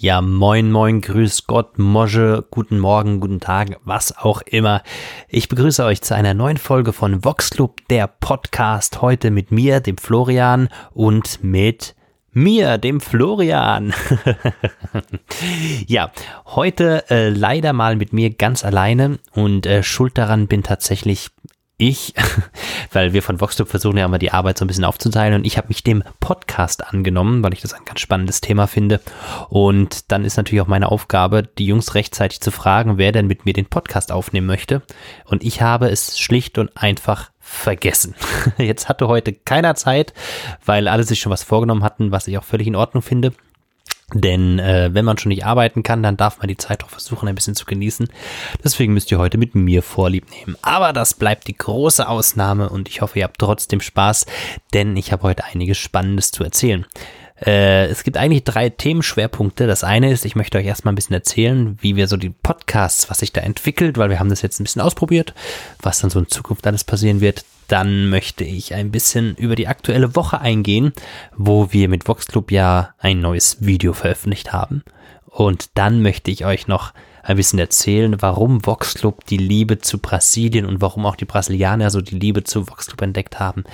Ja, moin, moin, grüß Gott, Mosche, guten Morgen, guten Tag, was auch immer. Ich begrüße euch zu einer neuen Folge von Vox Club, der Podcast. Heute mit mir, dem Florian und mit mir, dem Florian. ja, heute äh, leider mal mit mir ganz alleine und äh, schuld daran bin tatsächlich ich, weil wir von VoxTube versuchen ja immer die Arbeit so ein bisschen aufzuteilen und ich habe mich dem Podcast angenommen, weil ich das ein ganz spannendes Thema finde. Und dann ist natürlich auch meine Aufgabe, die Jungs rechtzeitig zu fragen, wer denn mit mir den Podcast aufnehmen möchte. Und ich habe es schlicht und einfach vergessen. Jetzt hatte heute keiner Zeit, weil alle sich schon was vorgenommen hatten, was ich auch völlig in Ordnung finde. Denn äh, wenn man schon nicht arbeiten kann, dann darf man die Zeit auch versuchen, ein bisschen zu genießen. Deswegen müsst ihr heute mit mir Vorlieb nehmen. Aber das bleibt die große Ausnahme und ich hoffe, ihr habt trotzdem Spaß, denn ich habe heute einiges Spannendes zu erzählen. Äh, es gibt eigentlich drei Themenschwerpunkte. Das eine ist, ich möchte euch erstmal ein bisschen erzählen, wie wir so die Podcasts, was sich da entwickelt, weil wir haben das jetzt ein bisschen ausprobiert, was dann so in Zukunft alles passieren wird. Dann möchte ich ein bisschen über die aktuelle Woche eingehen, wo wir mit VoxClub ja ein neues Video veröffentlicht haben. Und dann möchte ich euch noch ein bisschen erzählen, warum VoxClub die Liebe zu Brasilien und warum auch die Brasilianer so die Liebe zu VoxClub entdeckt haben.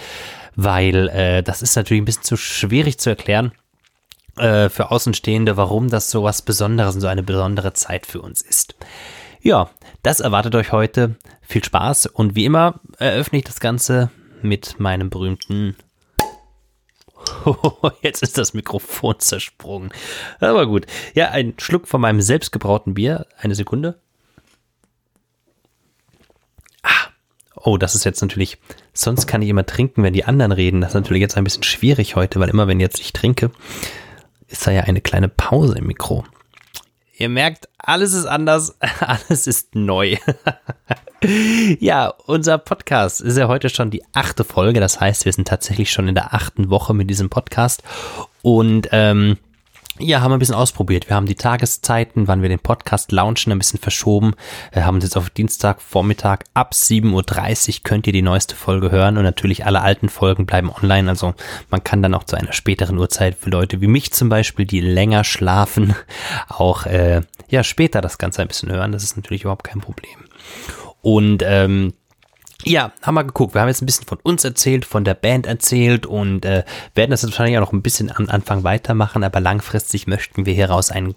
Weil äh, das ist natürlich ein bisschen zu schwierig zu erklären äh, für Außenstehende, warum das so was Besonderes und so eine besondere Zeit für uns ist. Ja, das erwartet euch heute. Viel Spaß und wie immer eröffne ich das Ganze mit meinem berühmten. Jetzt ist das Mikrofon zersprungen. Aber gut. Ja, ein Schluck von meinem selbstgebrauten Bier. Eine Sekunde. Ah. Oh, das ist jetzt natürlich. Sonst kann ich immer trinken, wenn die anderen reden. Das ist natürlich jetzt ein bisschen schwierig heute, weil immer wenn jetzt ich trinke, ist da ja eine kleine Pause im Mikro. Ihr merkt, alles ist anders, alles ist neu. ja, unser Podcast ist ja heute schon die achte Folge. Das heißt, wir sind tatsächlich schon in der achten Woche mit diesem Podcast. Und ähm, ja, haben wir ein bisschen ausprobiert. Wir haben die Tageszeiten, wann wir den Podcast launchen, ein bisschen verschoben. Wir haben uns jetzt auf Dienstag Vormittag ab 7.30 Uhr könnt ihr die neueste Folge hören und natürlich alle alten Folgen bleiben online. Also man kann dann auch zu einer späteren Uhrzeit für Leute wie mich zum Beispiel, die länger schlafen, auch äh, ja später das Ganze ein bisschen hören. Das ist natürlich überhaupt kein Problem. Und ähm, ja, haben wir geguckt. Wir haben jetzt ein bisschen von uns erzählt, von der Band erzählt und äh, werden das wahrscheinlich auch noch ein bisschen am Anfang weitermachen, aber langfristig möchten wir hieraus einen,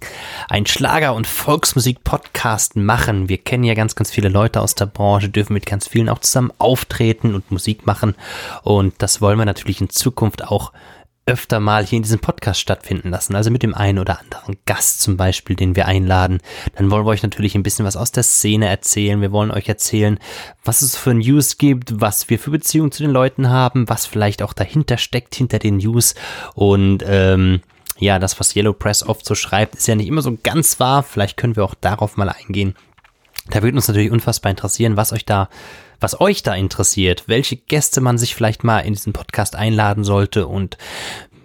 einen Schlager- und Volksmusik-Podcast machen. Wir kennen ja ganz, ganz viele Leute aus der Branche, dürfen mit ganz vielen auch zusammen auftreten und Musik machen und das wollen wir natürlich in Zukunft auch öfter mal hier in diesem Podcast stattfinden lassen, also mit dem einen oder anderen Gast zum Beispiel, den wir einladen. Dann wollen wir euch natürlich ein bisschen was aus der Szene erzählen. Wir wollen euch erzählen, was es für News gibt, was wir für Beziehungen zu den Leuten haben, was vielleicht auch dahinter steckt, hinter den News. Und ähm, ja, das, was Yellow Press oft so schreibt, ist ja nicht immer so ganz wahr. Vielleicht können wir auch darauf mal eingehen. Da würde uns natürlich unfassbar interessieren, was euch da was euch da interessiert, welche Gäste man sich vielleicht mal in diesen Podcast einladen sollte und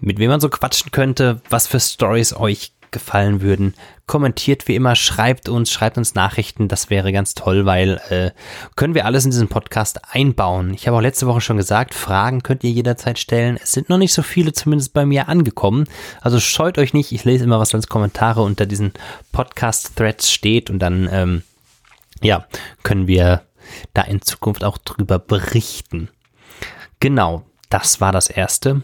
mit wem man so quatschen könnte, was für Stories euch gefallen würden. Kommentiert wie immer, schreibt uns, schreibt uns Nachrichten, das wäre ganz toll, weil äh, können wir alles in diesen Podcast einbauen. Ich habe auch letzte Woche schon gesagt, Fragen könnt ihr jederzeit stellen. Es sind noch nicht so viele zumindest bei mir angekommen. Also scheut euch nicht, ich lese immer, was als Kommentare unter diesen Podcast-Threads steht und dann ähm, ja, können wir da in Zukunft auch drüber berichten. Genau, das war das erste.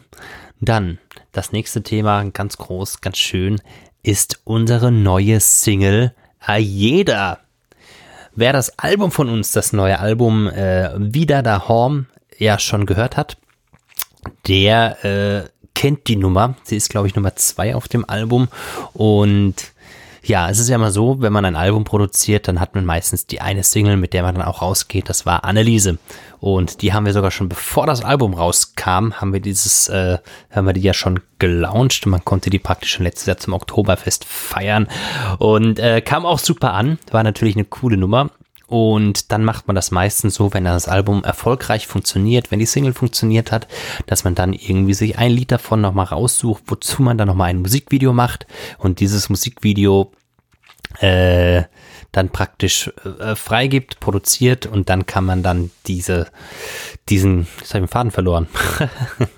Dann das nächste Thema, ganz groß, ganz schön, ist unsere neue Single Ayeda. Wer das Album von uns, das neue Album äh, Wieder da Horm, ja schon gehört hat, der äh, kennt die Nummer. Sie ist, glaube ich, Nummer zwei auf dem Album und ja, es ist ja immer so, wenn man ein Album produziert, dann hat man meistens die eine Single, mit der man dann auch rausgeht. Das war Anneliese. Und die haben wir sogar schon bevor das Album rauskam, haben wir dieses, äh, haben wir die ja schon gelauncht. Man konnte die praktisch schon letztes Jahr zum Oktoberfest feiern. Und äh, kam auch super an. War natürlich eine coole Nummer. Und dann macht man das meistens so, wenn das Album erfolgreich funktioniert, wenn die Single funktioniert hat, dass man dann irgendwie sich ein Lied davon nochmal raussucht, wozu man dann nochmal ein Musikvideo macht. Und dieses Musikvideo äh, dann praktisch äh, freigibt, produziert und dann kann man dann diese, diesen, jetzt habe ich den Faden verloren,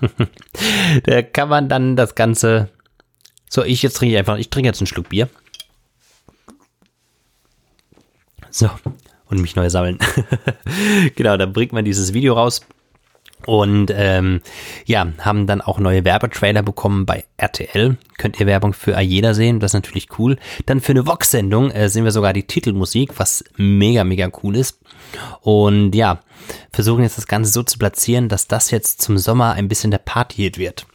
da kann man dann das Ganze So, ich jetzt trinke einfach, ich trinke jetzt einen Schluck Bier. So, und mich neu sammeln. genau, dann bringt man dieses Video raus. Und ähm, ja, haben dann auch neue Werbetrailer bekommen bei RTL. Könnt ihr Werbung für Ayeda sehen, das ist natürlich cool. Dann für eine Vox-Sendung äh, sehen wir sogar die Titelmusik, was mega, mega cool ist. Und ja, versuchen jetzt das Ganze so zu platzieren, dass das jetzt zum Sommer ein bisschen der Party-Hit wird.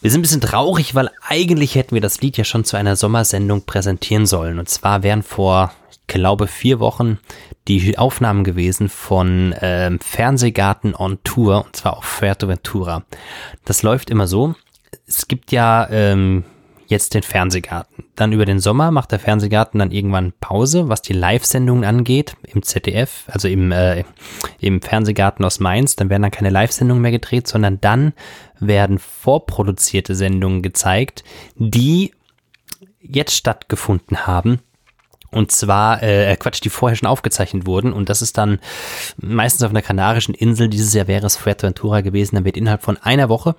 Wir sind ein bisschen traurig, weil eigentlich hätten wir das Lied ja schon zu einer Sommersendung präsentieren sollen. Und zwar wären vor, ich glaube, vier Wochen die Aufnahmen gewesen von ähm, Fernsehgarten on Tour, und zwar auf Fuerteventura. Das läuft immer so. Es gibt ja ähm, jetzt den Fernsehgarten. Dann über den Sommer macht der Fernsehgarten dann irgendwann Pause, was die Live-Sendungen angeht im ZDF, also im, äh, im Fernsehgarten aus Mainz. Dann werden dann keine Live-Sendungen mehr gedreht, sondern dann werden vorproduzierte Sendungen gezeigt, die jetzt stattgefunden haben. Und zwar, äh, Quatsch, die vorher schon aufgezeichnet wurden. Und das ist dann meistens auf einer kanarischen Insel. Dieses Jahr wäre es Fuerteventura gewesen. Dann wird innerhalb von einer Woche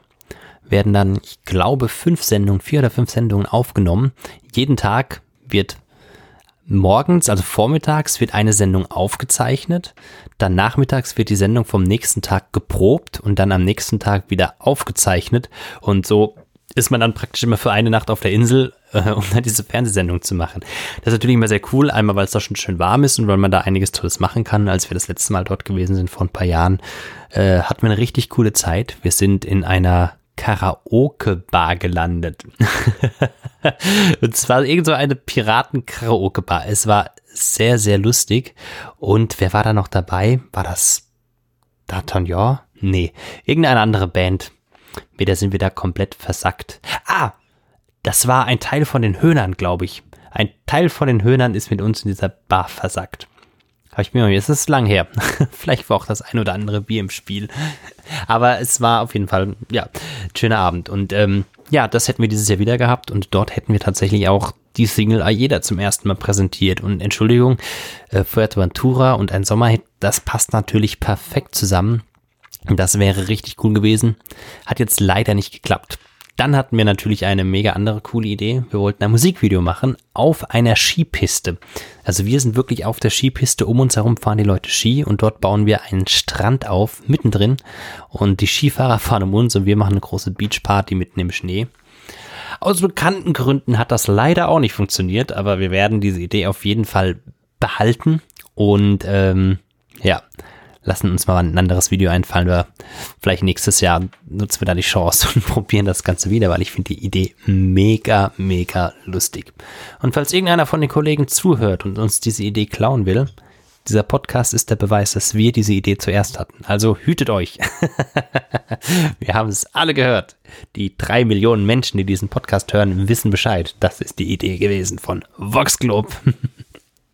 werden dann, ich glaube, fünf Sendungen, vier oder fünf Sendungen aufgenommen. Jeden Tag wird morgens, also vormittags, wird eine Sendung aufgezeichnet. Dann nachmittags wird die Sendung vom nächsten Tag geprobt und dann am nächsten Tag wieder aufgezeichnet. Und so ist man dann praktisch immer für eine Nacht auf der Insel, äh, um dann diese Fernsehsendung zu machen. Das ist natürlich immer sehr cool, einmal weil es da schon schön warm ist und weil man da einiges Tolles machen kann. Als wir das letzte Mal dort gewesen sind vor ein paar Jahren, äh, hatten wir eine richtig coole Zeit. Wir sind in einer Karaoke-Bar gelandet. und zwar irgend so eine Piraten-Karaoke-Bar. Es war sehr, sehr lustig. Und wer war da noch dabei? War das D'Artagnan? Nee, irgendeine andere Band. Wieder sind wir da komplett versackt. Ah, das war ein Teil von den Höhnern, glaube ich. Ein Teil von den Höhnern ist mit uns in dieser Bar versackt. Habe ich mir, es ist lang her. Vielleicht war auch das ein oder andere Bier im Spiel. Aber es war auf jeden Fall, ja, schöner Abend. Und ähm, ja, das hätten wir dieses Jahr wieder gehabt und dort hätten wir tatsächlich auch die Single Ayeda zum ersten Mal präsentiert. Und Entschuldigung, äh, Fuerteventura und ein Sommerhit, das passt natürlich perfekt zusammen. Das wäre richtig cool gewesen. Hat jetzt leider nicht geklappt. Dann hatten wir natürlich eine mega andere coole Idee. Wir wollten ein Musikvideo machen auf einer Skipiste. Also wir sind wirklich auf der Skipiste. Um uns herum fahren die Leute Ski und dort bauen wir einen Strand auf, mittendrin. Und die Skifahrer fahren um uns und wir machen eine große Beachparty mitten im Schnee. Aus bekannten Gründen hat das leider auch nicht funktioniert, aber wir werden diese Idee auf jeden Fall behalten. Und ähm, ja, lassen uns mal ein anderes Video einfallen oder vielleicht nächstes Jahr nutzen wir da die Chance und probieren das Ganze wieder, weil ich finde die Idee mega, mega lustig. Und falls irgendeiner von den Kollegen zuhört und uns diese Idee klauen will, dieser Podcast ist der Beweis, dass wir diese Idee zuerst hatten. Also hütet euch. wir haben es alle gehört. Die drei Millionen Menschen, die diesen Podcast hören, wissen Bescheid. Das ist die Idee gewesen von Vox Globe.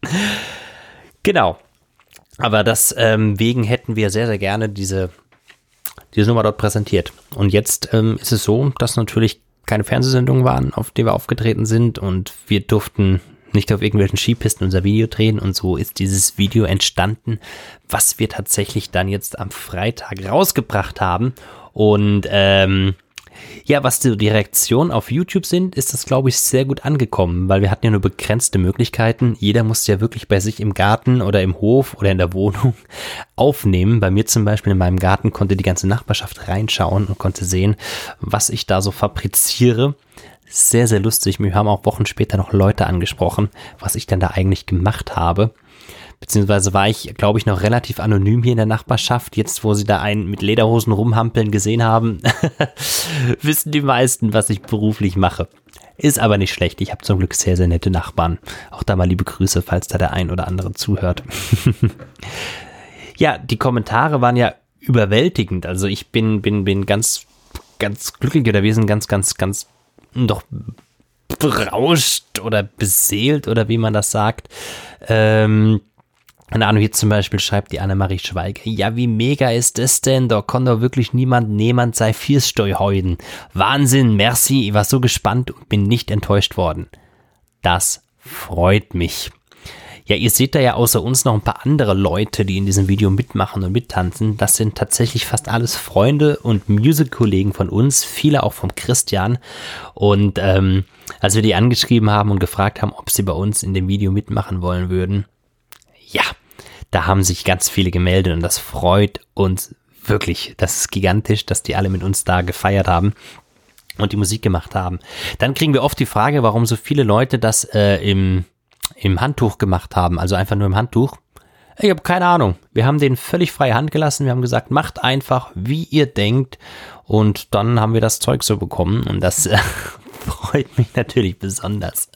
genau. Aber deswegen ähm, hätten wir sehr, sehr gerne diese, diese Nummer dort präsentiert. Und jetzt ähm, ist es so, dass natürlich keine Fernsehsendungen waren, auf die wir aufgetreten sind. Und wir durften nicht auf irgendwelchen Skipisten unser Video drehen. Und so ist dieses Video entstanden, was wir tatsächlich dann jetzt am Freitag rausgebracht haben. Und ähm, ja, was die, Reaktionen auf YouTube sind, ist das, glaube ich, sehr gut angekommen, weil wir hatten ja nur begrenzte Möglichkeiten. Jeder musste ja wirklich bei sich im Garten oder im Hof oder in der Wohnung aufnehmen. Bei mir zum Beispiel in meinem Garten konnte die ganze Nachbarschaft reinschauen und konnte sehen, was ich da so fabriziere. Sehr, sehr lustig. Wir haben auch Wochen später noch Leute angesprochen, was ich dann da eigentlich gemacht habe. Beziehungsweise war ich, glaube ich, noch relativ anonym hier in der Nachbarschaft. Jetzt, wo sie da einen mit Lederhosen rumhampeln gesehen haben, wissen die meisten, was ich beruflich mache. Ist aber nicht schlecht. Ich habe zum Glück sehr, sehr nette Nachbarn. Auch da mal liebe Grüße, falls da der ein oder andere zuhört. ja, die Kommentare waren ja überwältigend. Also ich bin, bin, bin ganz, ganz glücklich oder wir sind ganz, ganz, ganz doch berauscht oder beseelt oder wie man das sagt. Ähm, keine Ahnung, hier zum Beispiel schreibt die Annemarie Schweiger. Ja, wie mega ist das denn? Da kann doch wirklich niemand, niemand sei Viersteu. Wahnsinn, merci, ich war so gespannt und bin nicht enttäuscht worden. Das freut mich. Ja, ihr seht da ja außer uns noch ein paar andere Leute, die in diesem Video mitmachen und mittanzen. Das sind tatsächlich fast alles Freunde und Music-Kollegen von uns, viele auch vom Christian. Und ähm, als wir die angeschrieben haben und gefragt haben, ob sie bei uns in dem Video mitmachen wollen würden, ja, da haben sich ganz viele gemeldet und das freut uns wirklich. Das ist gigantisch, dass die alle mit uns da gefeiert haben und die Musik gemacht haben. Dann kriegen wir oft die Frage, warum so viele Leute das äh, im im Handtuch gemacht haben, also einfach nur im Handtuch. Ich habe keine Ahnung. Wir haben den völlig freie Hand gelassen. Wir haben gesagt, macht einfach, wie ihr denkt. Und dann haben wir das Zeug so bekommen. Und das äh, freut mich natürlich besonders.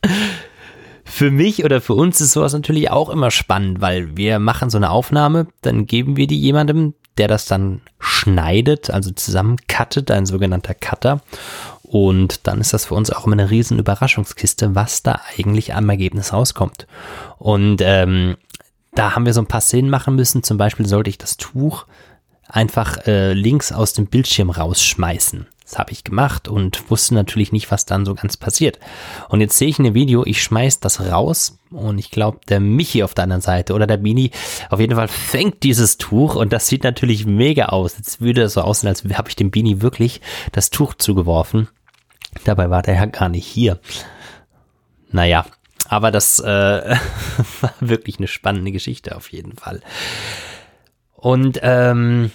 Für mich oder für uns ist sowas natürlich auch immer spannend, weil wir machen so eine Aufnahme, dann geben wir die jemandem, der das dann schneidet, also zusammen cuttet, ein sogenannter Cutter. Und dann ist das für uns auch immer eine riesen Überraschungskiste, was da eigentlich am Ergebnis rauskommt. Und ähm, da haben wir so ein paar Szenen machen müssen. Zum Beispiel sollte ich das Tuch einfach äh, links aus dem Bildschirm rausschmeißen. Das habe ich gemacht und wusste natürlich nicht, was dann so ganz passiert. Und jetzt sehe ich in dem Video, ich schmeiß das raus und ich glaube, der Michi auf der anderen Seite oder der Bini auf jeden Fall fängt dieses Tuch und das sieht natürlich mega aus. Jetzt würde es so aussehen, als habe ich dem Bini wirklich das Tuch zugeworfen. Dabei war der ja gar nicht hier. Naja, aber das äh, war wirklich eine spannende Geschichte auf jeden Fall. Und ähm,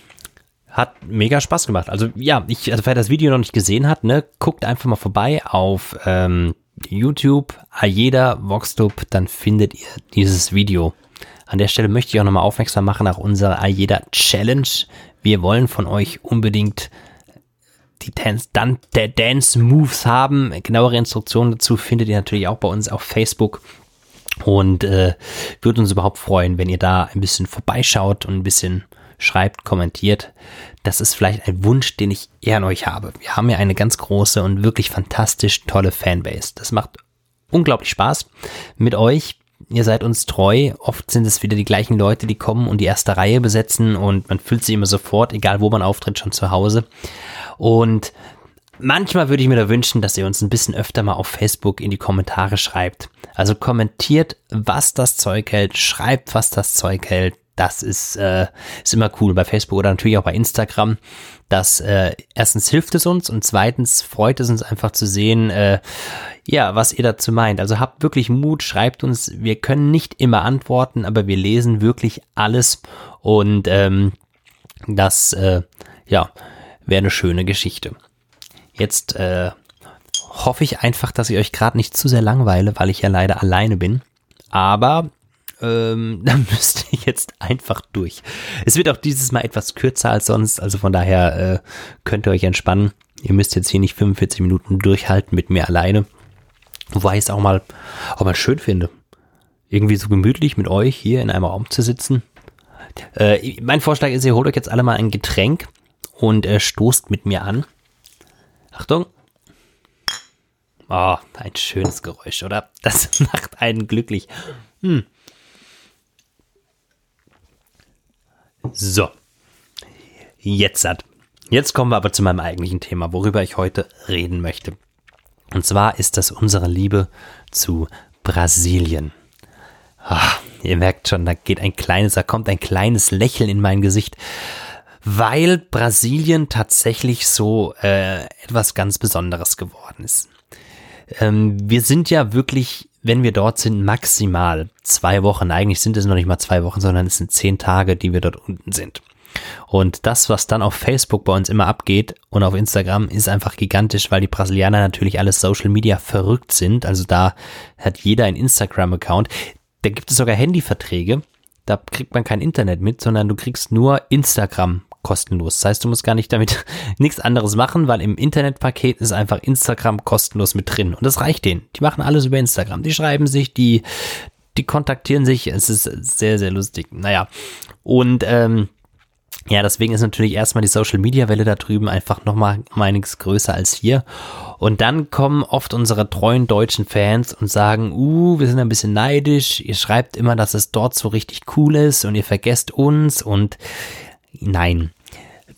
hat mega Spaß gemacht. Also ja, ich, also wer das Video noch nicht gesehen hat, ne, guckt einfach mal vorbei auf ähm, YouTube, Ayeda Voxtub, dann findet ihr dieses Video. An der Stelle möchte ich auch nochmal aufmerksam machen nach unserer Ayeda Challenge. Wir wollen von euch unbedingt die Dance, Dan Dance Moves haben. Genauere Instruktionen dazu findet ihr natürlich auch bei uns auf Facebook. Und äh, würde uns überhaupt freuen, wenn ihr da ein bisschen vorbeischaut und ein bisschen schreibt, kommentiert. Das ist vielleicht ein Wunsch, den ich eher an euch habe. Wir haben ja eine ganz große und wirklich fantastisch tolle Fanbase. Das macht unglaublich Spaß mit euch. Ihr seid uns treu. Oft sind es wieder die gleichen Leute, die kommen und die erste Reihe besetzen und man fühlt sich immer sofort, egal wo man auftritt, schon zu Hause. Und manchmal würde ich mir da wünschen, dass ihr uns ein bisschen öfter mal auf Facebook in die Kommentare schreibt. Also kommentiert, was das Zeug hält, schreibt, was das Zeug hält. Das ist, äh, ist immer cool bei Facebook oder natürlich auch bei Instagram. Das äh, erstens hilft es uns und zweitens freut es uns einfach zu sehen, äh, ja, was ihr dazu meint. Also habt wirklich Mut, schreibt uns. Wir können nicht immer antworten, aber wir lesen wirklich alles und ähm, das, äh, ja, wäre eine schöne Geschichte. Jetzt äh, hoffe ich einfach, dass ich euch gerade nicht zu sehr langweile, weil ich ja leider alleine bin. Aber ähm, dann müsst ihr jetzt einfach durch. Es wird auch dieses Mal etwas kürzer als sonst, also von daher äh, könnt ihr euch entspannen. Ihr müsst jetzt hier nicht 45 Minuten durchhalten mit mir alleine. Wobei ich es auch mal, auch mal schön finde. Irgendwie so gemütlich mit euch hier in einem Raum zu sitzen. Äh, mein Vorschlag ist, ihr holt euch jetzt alle mal ein Getränk und er stoßt mit mir an. Achtung. Oh, ein schönes Geräusch, oder? Das macht einen glücklich. Hm. So. Jetzt hat. Jetzt kommen wir aber zu meinem eigentlichen Thema, worüber ich heute reden möchte. Und zwar ist das unsere Liebe zu Brasilien. Ach, ihr merkt schon, da geht ein kleines, da kommt ein kleines Lächeln in mein Gesicht, weil Brasilien tatsächlich so äh, etwas ganz Besonderes geworden ist. Ähm, wir sind ja wirklich, wenn wir dort sind, maximal zwei Wochen. Eigentlich sind es noch nicht mal zwei Wochen, sondern es sind zehn Tage, die wir dort unten sind. Und das, was dann auf Facebook bei uns immer abgeht und auf Instagram, ist einfach gigantisch, weil die Brasilianer natürlich alles Social Media verrückt sind. Also da hat jeder ein Instagram-Account. Da gibt es sogar Handyverträge. Da kriegt man kein Internet mit, sondern du kriegst nur Instagram kostenlos. Das heißt, du musst gar nicht damit nichts anderes machen, weil im Internetpaket ist einfach Instagram kostenlos mit drin. Und das reicht denen. Die machen alles über Instagram. Die schreiben sich, die, die kontaktieren sich. Es ist sehr, sehr lustig. Naja. Und ähm, ja, deswegen ist natürlich erstmal die Social Media Welle da drüben einfach nochmal einiges größer als hier. Und dann kommen oft unsere treuen deutschen Fans und sagen, uh, wir sind ein bisschen neidisch. Ihr schreibt immer, dass es dort so richtig cool ist und ihr vergesst uns und Nein,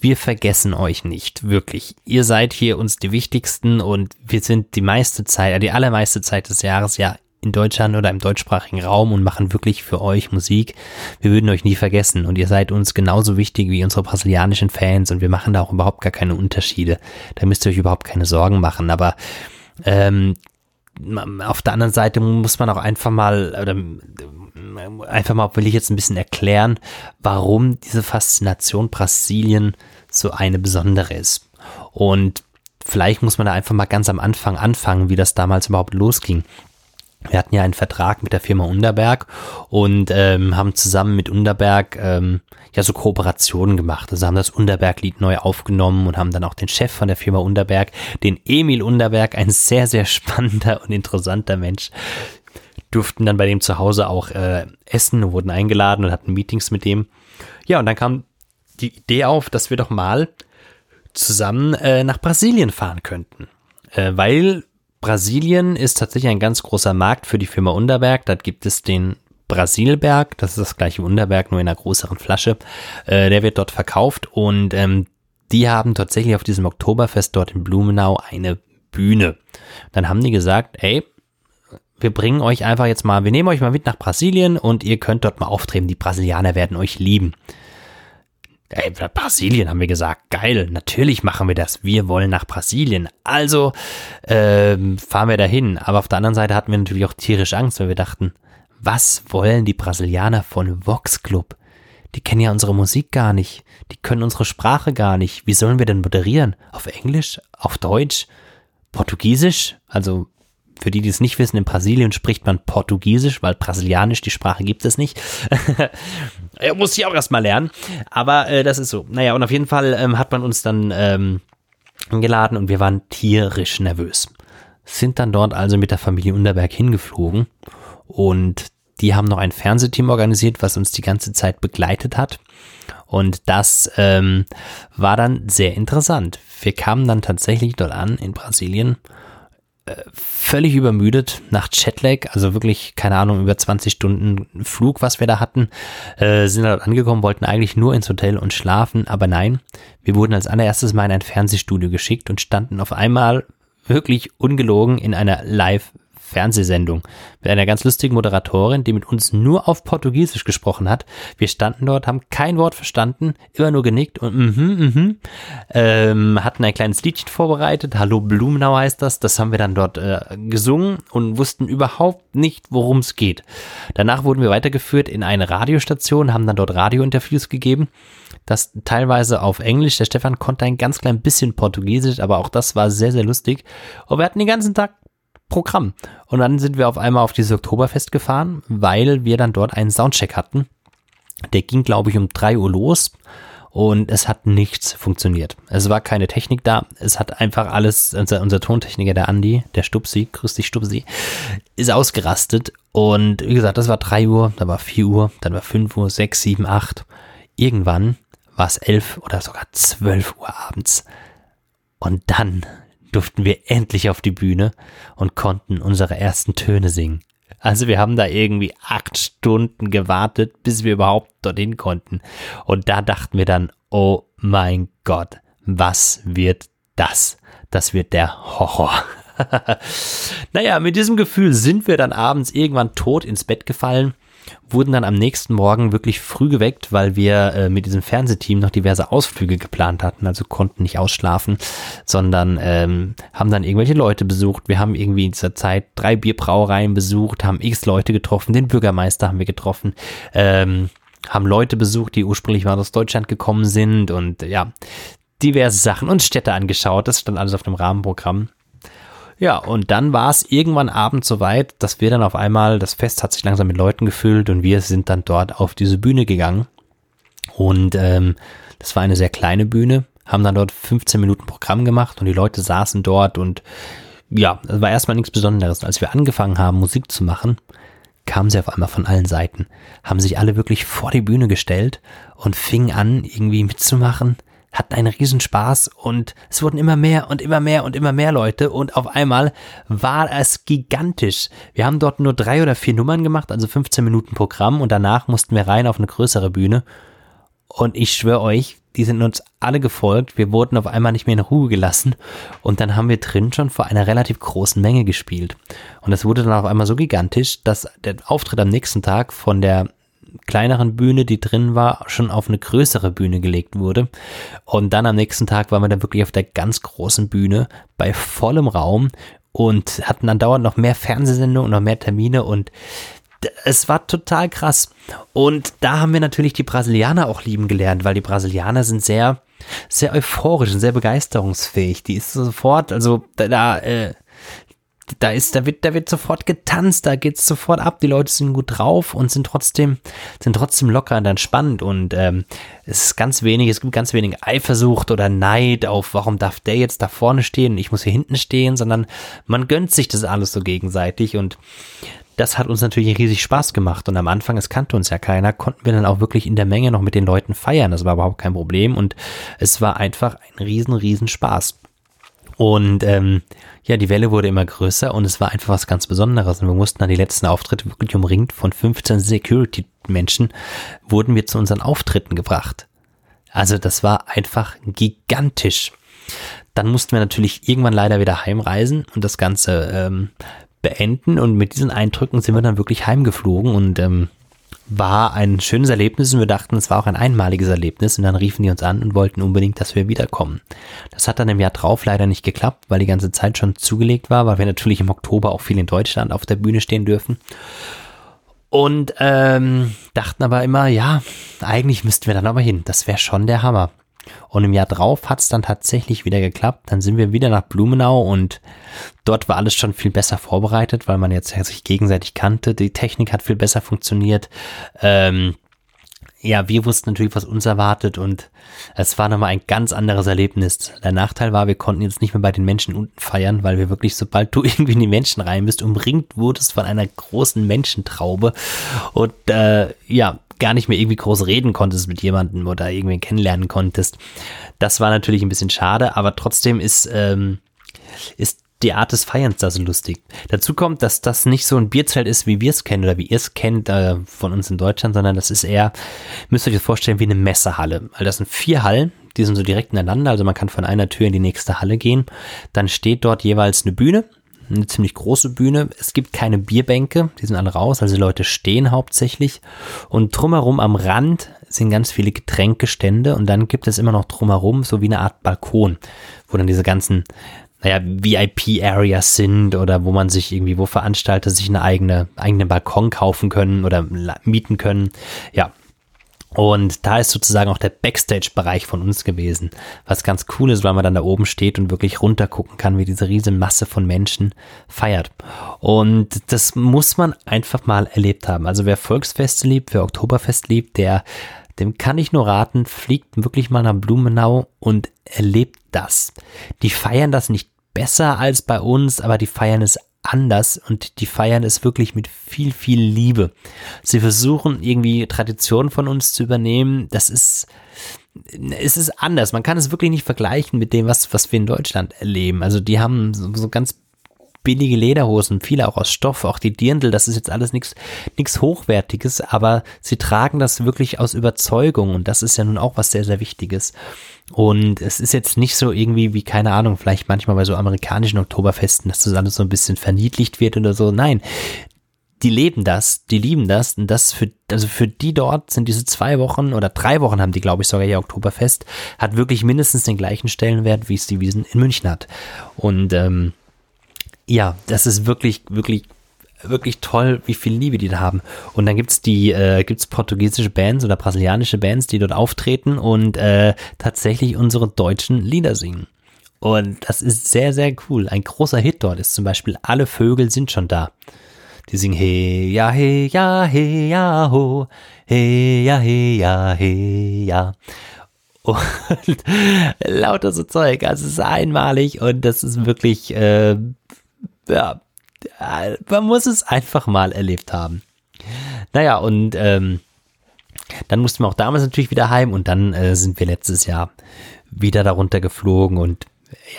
wir vergessen euch nicht, wirklich. Ihr seid hier uns die wichtigsten und wir sind die meiste Zeit, die allermeiste Zeit des Jahres ja in Deutschland oder im deutschsprachigen Raum und machen wirklich für euch Musik. Wir würden euch nie vergessen und ihr seid uns genauso wichtig wie unsere brasilianischen Fans und wir machen da auch überhaupt gar keine Unterschiede. Da müsst ihr euch überhaupt keine Sorgen machen, aber ähm, auf der anderen Seite muss man auch einfach mal, oder einfach mal, will ich jetzt ein bisschen erklären, warum diese Faszination Brasilien so eine besondere ist. Und vielleicht muss man da einfach mal ganz am Anfang anfangen, wie das damals überhaupt losging. Wir hatten ja einen Vertrag mit der Firma Underberg und ähm, haben zusammen mit Underberg ähm, ja so Kooperationen gemacht. Also haben das Underberg-Lied neu aufgenommen und haben dann auch den Chef von der Firma Underberg, den Emil Underberg, ein sehr, sehr spannender und interessanter Mensch, durften dann bei dem zu Hause auch äh, essen und wurden eingeladen und hatten Meetings mit dem. Ja, und dann kam die Idee auf, dass wir doch mal zusammen äh, nach Brasilien fahren könnten. Äh, weil Brasilien ist tatsächlich ein ganz großer Markt für die Firma Underberg. Da gibt es den Brasilberg, das ist das gleiche Underberg, nur in einer größeren Flasche. Äh, der wird dort verkauft und ähm, die haben tatsächlich auf diesem Oktoberfest dort in Blumenau eine Bühne. Dann haben die gesagt, ey, wir bringen euch einfach jetzt mal, wir nehmen euch mal mit nach Brasilien und ihr könnt dort mal auftreten. Die Brasilianer werden euch lieben. Ey, Brasilien haben wir gesagt, geil, natürlich machen wir das. Wir wollen nach Brasilien. Also ähm, fahren wir dahin. Aber auf der anderen Seite hatten wir natürlich auch tierisch Angst, weil wir dachten, was wollen die Brasilianer von Vox Club? Die kennen ja unsere Musik gar nicht. Die können unsere Sprache gar nicht. Wie sollen wir denn moderieren? Auf Englisch? Auf Deutsch? Portugiesisch? Also für die, die es nicht wissen, in Brasilien spricht man Portugiesisch, weil Brasilianisch, die Sprache gibt es nicht. er muss sie auch erstmal lernen. Aber äh, das ist so. Naja, und auf jeden Fall ähm, hat man uns dann ähm, eingeladen und wir waren tierisch nervös. Sind dann dort also mit der Familie Underberg hingeflogen und die haben noch ein Fernsehteam organisiert, was uns die ganze Zeit begleitet hat. Und das ähm, war dann sehr interessant. Wir kamen dann tatsächlich dort an in Brasilien völlig übermüdet nach Jetlag, also wirklich, keine Ahnung, über 20 Stunden Flug, was wir da hatten, äh, sind dort angekommen, wollten eigentlich nur ins Hotel und schlafen, aber nein, wir wurden als allererstes mal in ein Fernsehstudio geschickt und standen auf einmal wirklich ungelogen in einer Live- Fernsehsendung mit einer ganz lustigen Moderatorin, die mit uns nur auf Portugiesisch gesprochen hat. Wir standen dort, haben kein Wort verstanden, immer nur genickt und mhm, mhm, ähm, hatten ein kleines Liedchen vorbereitet. Hallo Blumenau heißt das. Das haben wir dann dort äh, gesungen und wussten überhaupt nicht, worum es geht. Danach wurden wir weitergeführt in eine Radiostation, haben dann dort Radiointerviews gegeben. Das teilweise auf Englisch. Der Stefan konnte ein ganz klein bisschen Portugiesisch, aber auch das war sehr, sehr lustig. Und wir hatten den ganzen Tag Programm. Und dann sind wir auf einmal auf dieses Oktoberfest gefahren, weil wir dann dort einen Soundcheck hatten. Der ging, glaube ich, um drei Uhr los und es hat nichts funktioniert. Es war keine Technik da. Es hat einfach alles, unser, unser Tontechniker, der Andi, der Stupsi, grüß dich Stupsi, ist ausgerastet. Und wie gesagt, das war drei Uhr, dann war vier Uhr, dann war fünf Uhr, sechs, sieben, acht. Irgendwann war es elf oder sogar zwölf Uhr abends. Und dann durften wir endlich auf die Bühne und konnten unsere ersten Töne singen. Also wir haben da irgendwie acht Stunden gewartet, bis wir überhaupt dorthin konnten. Und da dachten wir dann, oh mein Gott, was wird das? Das wird der Horror. naja, mit diesem Gefühl sind wir dann abends irgendwann tot ins Bett gefallen wurden dann am nächsten Morgen wirklich früh geweckt, weil wir äh, mit diesem Fernsehteam noch diverse Ausflüge geplant hatten, also konnten nicht ausschlafen, sondern ähm, haben dann irgendwelche Leute besucht. Wir haben irgendwie in dieser Zeit drei Bierbrauereien besucht, haben x Leute getroffen, den Bürgermeister haben wir getroffen, ähm, haben Leute besucht, die ursprünglich mal aus Deutschland gekommen sind und ja, diverse Sachen und Städte angeschaut. Das stand alles auf dem Rahmenprogramm. Ja, und dann war es irgendwann abends soweit, dass wir dann auf einmal, das Fest hat sich langsam mit Leuten gefüllt und wir sind dann dort auf diese Bühne gegangen. Und ähm, das war eine sehr kleine Bühne, haben dann dort 15 Minuten Programm gemacht und die Leute saßen dort und ja, es war erstmal nichts Besonderes. Als wir angefangen haben, Musik zu machen, kamen sie auf einmal von allen Seiten, haben sich alle wirklich vor die Bühne gestellt und fingen an, irgendwie mitzumachen hatten einen Riesenspaß und es wurden immer mehr und immer mehr und immer mehr Leute und auf einmal war es gigantisch. Wir haben dort nur drei oder vier Nummern gemacht, also 15 Minuten Programm und danach mussten wir rein auf eine größere Bühne und ich schwöre euch, die sind uns alle gefolgt. Wir wurden auf einmal nicht mehr in Ruhe gelassen. Und dann haben wir drin schon vor einer relativ großen Menge gespielt. Und das wurde dann auf einmal so gigantisch, dass der Auftritt am nächsten Tag von der kleineren Bühne, die drin war, schon auf eine größere Bühne gelegt wurde. Und dann am nächsten Tag waren wir dann wirklich auf der ganz großen Bühne bei vollem Raum und hatten dann dauernd noch mehr Fernsehsendungen und noch mehr Termine und es war total krass. Und da haben wir natürlich die Brasilianer auch lieben gelernt, weil die Brasilianer sind sehr, sehr euphorisch und sehr begeisterungsfähig. Die ist sofort, also da, da äh, da ist, da wird, da wird sofort getanzt, da geht's sofort ab, die Leute sind gut drauf und sind trotzdem, sind trotzdem locker und entspannt und ähm, es ist ganz wenig, es gibt ganz wenig Eifersucht oder Neid auf, warum darf der jetzt da vorne stehen und ich muss hier hinten stehen, sondern man gönnt sich das alles so gegenseitig und das hat uns natürlich riesig Spaß gemacht und am Anfang, es kannte uns ja keiner, konnten wir dann auch wirklich in der Menge noch mit den Leuten feiern. Das war überhaupt kein Problem und es war einfach ein riesen, riesen Spaß. Und ähm, ja, die Welle wurde immer größer und es war einfach was ganz Besonderes. Und wir mussten an die letzten Auftritte wirklich umringt von 15 Security-Menschen, wurden wir zu unseren Auftritten gebracht. Also das war einfach gigantisch. Dann mussten wir natürlich irgendwann leider wieder heimreisen und das Ganze ähm, beenden. Und mit diesen Eindrücken sind wir dann wirklich heimgeflogen und ähm, war ein schönes Erlebnis und wir dachten, es war auch ein einmaliges Erlebnis und dann riefen die uns an und wollten unbedingt, dass wir wiederkommen. Das hat dann im Jahr drauf leider nicht geklappt, weil die ganze Zeit schon zugelegt war, weil wir natürlich im Oktober auch viel in Deutschland auf der Bühne stehen dürfen. Und ähm, dachten aber immer, ja, eigentlich müssten wir dann aber hin. Das wäre schon der Hammer. Und im Jahr drauf hat es dann tatsächlich wieder geklappt. Dann sind wir wieder nach Blumenau und dort war alles schon viel besser vorbereitet, weil man jetzt sich gegenseitig kannte. Die Technik hat viel besser funktioniert. Ähm, ja, wir wussten natürlich, was uns erwartet und es war nochmal ein ganz anderes Erlebnis. Der Nachteil war, wir konnten jetzt nicht mehr bei den Menschen unten feiern, weil wir wirklich, sobald du irgendwie in die Menschen rein bist, umringt wurdest von einer großen Menschentraube und äh, ja, gar nicht mehr irgendwie groß reden konntest mit jemandem oder irgendwen kennenlernen konntest. Das war natürlich ein bisschen schade, aber trotzdem ist, ähm, ist die Art des Feierns da so lustig. Dazu kommt, dass das nicht so ein Bierzelt ist, wie wir es kennen oder wie ihr es kennt äh, von uns in Deutschland, sondern das ist eher, müsst ihr euch das vorstellen, wie eine Messehalle. Also das sind vier Hallen, die sind so direkt ineinander, also man kann von einer Tür in die nächste Halle gehen. Dann steht dort jeweils eine Bühne, eine ziemlich große Bühne. Es gibt keine Bierbänke, die sind alle raus, also die Leute stehen hauptsächlich. Und drumherum am Rand sind ganz viele Getränkestände und dann gibt es immer noch drumherum so wie eine Art Balkon, wo dann diese ganzen naja, VIP-Areas sind oder wo man sich irgendwie, wo Veranstalter sich eine eigene, eigene Balkon kaufen können oder mieten können. Ja, und da ist sozusagen auch der Backstage-Bereich von uns gewesen, was ganz cool ist, weil man dann da oben steht und wirklich runtergucken kann, wie diese riesen Masse von Menschen feiert. Und das muss man einfach mal erlebt haben. Also wer Volksfeste liebt, wer Oktoberfest liebt, der, dem kann ich nur raten, fliegt wirklich mal nach Blumenau und erlebt das. Die feiern das nicht besser als bei uns, aber die feiern es anders und die feiern es wirklich mit viel, viel Liebe. Sie versuchen irgendwie Traditionen von uns zu übernehmen. Das ist, es ist anders. Man kann es wirklich nicht vergleichen mit dem, was, was wir in Deutschland erleben. Also die haben so, so ganz billige Lederhosen, viele auch aus Stoff, auch die Dirndl, das ist jetzt alles nichts nichts hochwertiges, aber sie tragen das wirklich aus Überzeugung und das ist ja nun auch was sehr sehr wichtiges. Und es ist jetzt nicht so irgendwie wie, keine Ahnung, vielleicht manchmal bei so amerikanischen Oktoberfesten, dass das alles so ein bisschen verniedlicht wird oder so. Nein, die leben das, die lieben das und das für, also für die dort sind diese zwei Wochen oder drei Wochen haben die, glaube ich, sogar ihr Oktoberfest, hat wirklich mindestens den gleichen Stellenwert, wie es die Wiesen in München hat. Und ähm, ja, das ist wirklich, wirklich wirklich toll, wie viel Liebe die da haben. Und dann gibt's die, äh, gibt's portugiesische Bands oder brasilianische Bands, die dort auftreten und äh, tatsächlich unsere deutschen Lieder singen. Und das ist sehr, sehr cool. Ein großer Hit dort ist zum Beispiel Alle Vögel sind schon da. Die singen He, ja, he, ja, he, ja, ho, he, ja, he, ja, he, ja. Und lauter so Zeug. Also es ist einmalig und das ist wirklich, äh, ja, man muss es einfach mal erlebt haben. Naja, und ähm, dann mussten wir auch damals natürlich wieder heim und dann äh, sind wir letztes Jahr wieder darunter geflogen und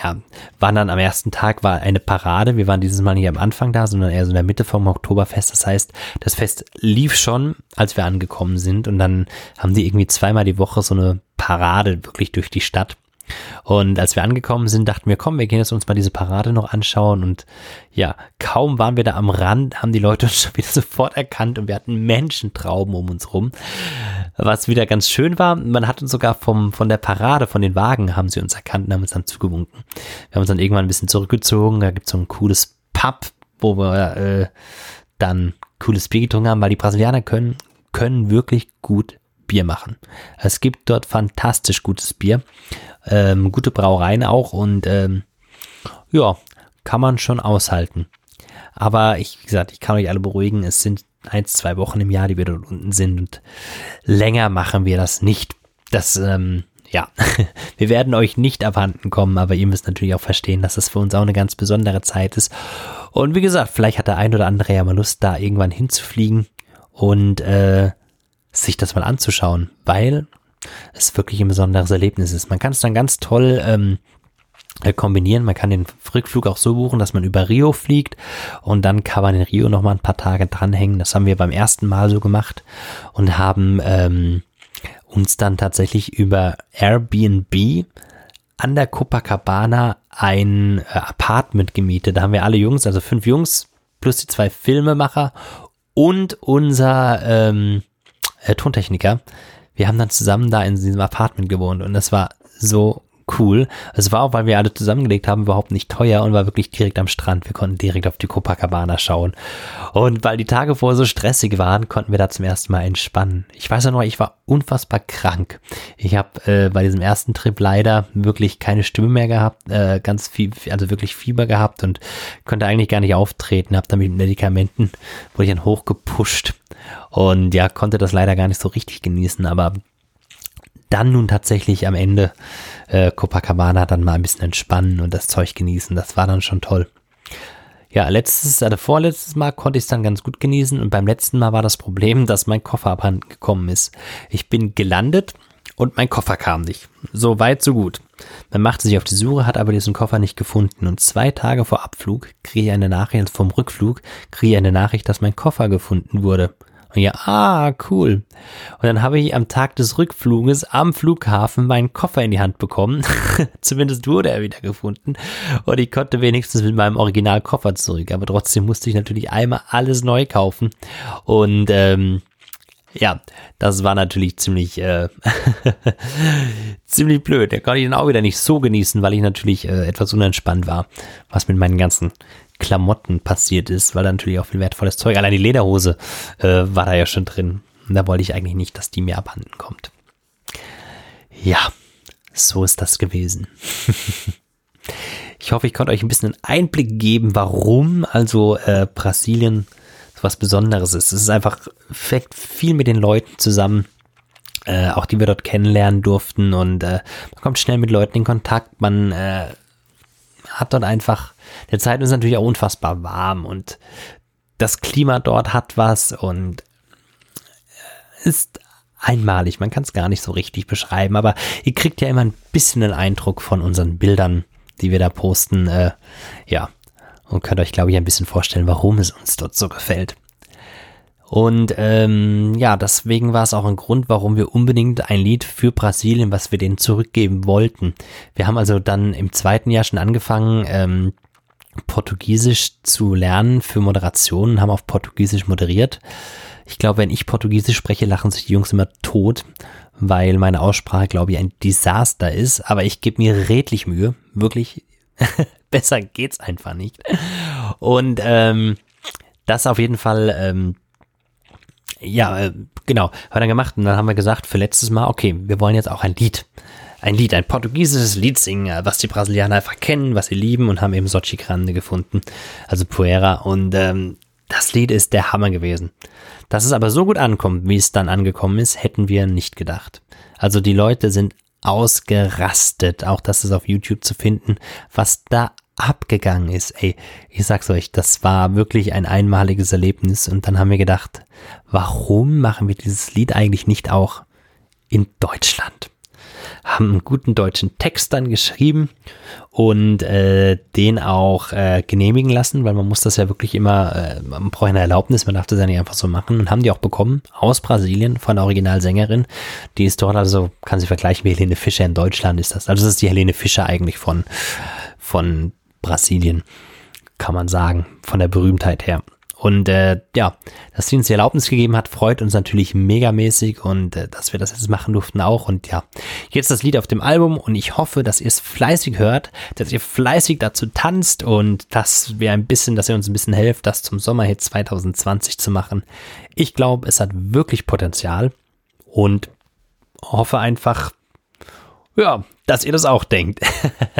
ja, waren dann am ersten Tag war eine Parade. Wir waren dieses Mal nicht am Anfang da, sondern eher so in der Mitte vom Oktoberfest. Das heißt, das Fest lief schon, als wir angekommen sind. Und dann haben die irgendwie zweimal die Woche so eine Parade wirklich durch die Stadt. Und als wir angekommen sind, dachten wir, komm, wir gehen jetzt uns mal diese Parade noch anschauen. Und ja, kaum waren wir da am Rand, haben die Leute uns schon wieder sofort erkannt und wir hatten Menschentrauben um uns rum. Was wieder ganz schön war, man hat uns sogar vom, von der Parade, von den Wagen, haben sie uns erkannt und haben uns dann zugewunken. Wir haben uns dann irgendwann ein bisschen zurückgezogen. Da gibt's so ein cooles Pub, wo wir äh, dann cooles Bier getrunken haben, weil die Brasilianer können, können wirklich gut Bier machen. Es gibt dort fantastisch gutes Bier ähm, gute Brauereien auch und ähm, ja, kann man schon aushalten. Aber ich, wie gesagt, ich kann euch alle beruhigen, es sind eins, zwei Wochen im Jahr, die wir dort unten sind und länger machen wir das nicht. Das, ähm, ja, wir werden euch nicht abhanden kommen, aber ihr müsst natürlich auch verstehen, dass das für uns auch eine ganz besondere Zeit ist. Und wie gesagt, vielleicht hat der ein oder andere ja mal Lust, da irgendwann hinzufliegen und äh, sich das mal anzuschauen, weil es wirklich ein besonderes Erlebnis ist. Man kann es dann ganz toll ähm, äh, kombinieren. Man kann den Rückflug auch so buchen, dass man über Rio fliegt und dann kann man in Rio noch mal ein paar Tage dranhängen. Das haben wir beim ersten Mal so gemacht und haben ähm, uns dann tatsächlich über Airbnb an der Copacabana ein äh, Apartment gemietet. Da haben wir alle Jungs, also fünf Jungs plus die zwei Filmemacher und unser ähm, äh, Tontechniker wir haben dann zusammen da in diesem Apartment gewohnt und das war so cool. Es war auch, weil wir alle zusammengelegt haben, überhaupt nicht teuer und war wirklich direkt am Strand. Wir konnten direkt auf die Copacabana schauen. Und weil die Tage vorher so stressig waren, konnten wir da zum ersten Mal entspannen. Ich weiß ja noch, ich war unfassbar krank. Ich habe äh, bei diesem ersten Trip leider wirklich keine Stimme mehr gehabt, äh, ganz viel, also wirklich Fieber gehabt und konnte eigentlich gar nicht auftreten. Habe dann mit Medikamenten, wurde ich dann hochgepusht und ja, konnte das leider gar nicht so richtig genießen, aber dann nun tatsächlich am Ende äh, Copacabana dann mal ein bisschen entspannen und das Zeug genießen. Das war dann schon toll. Ja, letztes, also vorletztes Mal konnte ich es dann ganz gut genießen und beim letzten Mal war das Problem, dass mein Koffer abhanden gekommen ist. Ich bin gelandet und mein Koffer kam nicht. So weit, so gut. Man machte sich auf die Suche, hat aber diesen Koffer nicht gefunden und zwei Tage vor Abflug kriege ich eine Nachricht, vom Rückflug kriege ich eine Nachricht, dass mein Koffer gefunden wurde. Und ja, ah, cool. Und dann habe ich am Tag des Rückfluges am Flughafen meinen Koffer in die Hand bekommen. Zumindest wurde er wieder gefunden. Und ich konnte wenigstens mit meinem Originalkoffer zurück. Aber trotzdem musste ich natürlich einmal alles neu kaufen. Und ähm, ja, das war natürlich ziemlich, äh, ziemlich blöd. Da konnte ich dann auch wieder nicht so genießen, weil ich natürlich äh, etwas unentspannt war, was mit meinen ganzen Klamotten passiert ist, weil da natürlich auch viel wertvolles Zeug, allein die Lederhose äh, war da ja schon drin. Und da wollte ich eigentlich nicht, dass die mir abhanden kommt. Ja, so ist das gewesen. ich hoffe, ich konnte euch ein bisschen einen Einblick geben, warum also äh, Brasilien so was Besonderes ist. Es ist einfach fängt viel mit den Leuten zusammen, äh, auch die wir dort kennenlernen durften und äh, man kommt schnell mit Leuten in Kontakt, man äh, hat dort einfach, der Zeit ist natürlich auch unfassbar warm und das Klima dort hat was und äh, ist einmalig. Man kann es gar nicht so richtig beschreiben, aber ihr kriegt ja immer ein bisschen einen Eindruck von unseren Bildern, die wir da posten. Äh, ja, und könnt euch, glaube ich, ein bisschen vorstellen, warum es uns dort so gefällt. Und ähm, ja, deswegen war es auch ein Grund, warum wir unbedingt ein Lied für Brasilien, was wir denen zurückgeben wollten. Wir haben also dann im zweiten Jahr schon angefangen, ähm, Portugiesisch zu lernen für Moderation und haben auf Portugiesisch moderiert. Ich glaube, wenn ich Portugiesisch spreche, lachen sich die Jungs immer tot, weil meine Aussprache, glaube ich, ein Desaster ist. Aber ich gebe mir redlich Mühe, wirklich. Besser geht's einfach nicht. Und ähm, das auf jeden Fall ähm, ja, äh, genau, haben wir dann gemacht und dann haben wir gesagt für letztes Mal, okay, wir wollen jetzt auch ein Lied. Ein Lied, ein portugiesisches Lied singen, äh, was die Brasilianer einfach kennen, was sie lieben und haben eben Sochi Grande gefunden, also Puera und ähm, das Lied ist der Hammer gewesen. Dass es aber so gut ankommt, wie es dann angekommen ist, hätten wir nicht gedacht. Also die Leute sind ausgerastet, auch das ist auf YouTube zu finden, was da abgegangen ist. Ey, ich sag's euch, das war wirklich ein einmaliges Erlebnis. Und dann haben wir gedacht, warum machen wir dieses Lied eigentlich nicht auch in Deutschland? Haben einen guten deutschen Text dann geschrieben und äh, den auch äh, genehmigen lassen, weil man muss das ja wirklich immer, äh, man braucht eine Erlaubnis, man darf das ja nicht einfach so machen und haben die auch bekommen aus Brasilien von der Originalsängerin. Die ist dort also, kann sie vergleichen wie Helene Fischer in Deutschland ist das. Also das ist die Helene Fischer eigentlich von, von Brasilien, kann man sagen, von der Berühmtheit her. Und äh, ja, dass sie uns die Erlaubnis gegeben hat, freut uns natürlich megamäßig und äh, dass wir das jetzt machen durften auch. Und ja, jetzt das Lied auf dem Album und ich hoffe, dass ihr es fleißig hört, dass ihr fleißig dazu tanzt und dass wir ein bisschen, dass ihr uns ein bisschen helft, das zum Sommerhit 2020 zu machen. Ich glaube, es hat wirklich Potenzial und hoffe einfach, ja, dass ihr das auch denkt.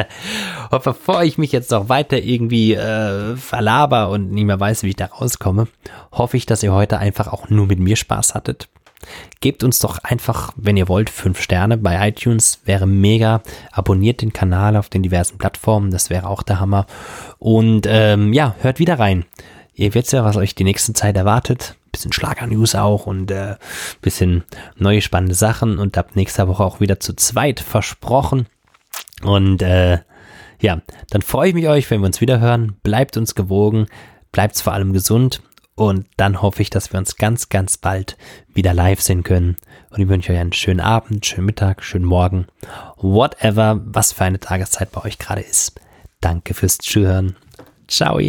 und bevor ich mich jetzt noch weiter irgendwie äh, verlaber und nicht mehr weiß, wie ich da rauskomme, hoffe ich, dass ihr heute einfach auch nur mit mir Spaß hattet. Gebt uns doch einfach, wenn ihr wollt, fünf Sterne bei iTunes, wäre mega. Abonniert den Kanal auf den diversen Plattformen, das wäre auch der Hammer. Und ähm, ja, hört wieder rein. Ihr wisst ja, was euch die nächste Zeit erwartet bisschen Schlager-News auch und äh, bisschen neue spannende Sachen und ab nächster Woche auch wieder zu zweit versprochen. Und äh, ja, dann freue ich mich euch, wenn wir uns wieder hören. Bleibt uns gewogen, bleibt vor allem gesund und dann hoffe ich, dass wir uns ganz, ganz bald wieder live sehen können. Und ich wünsche euch einen schönen Abend, schönen Mittag, schönen Morgen, whatever, was für eine Tageszeit bei euch gerade ist. Danke fürs Zuhören. Ciao.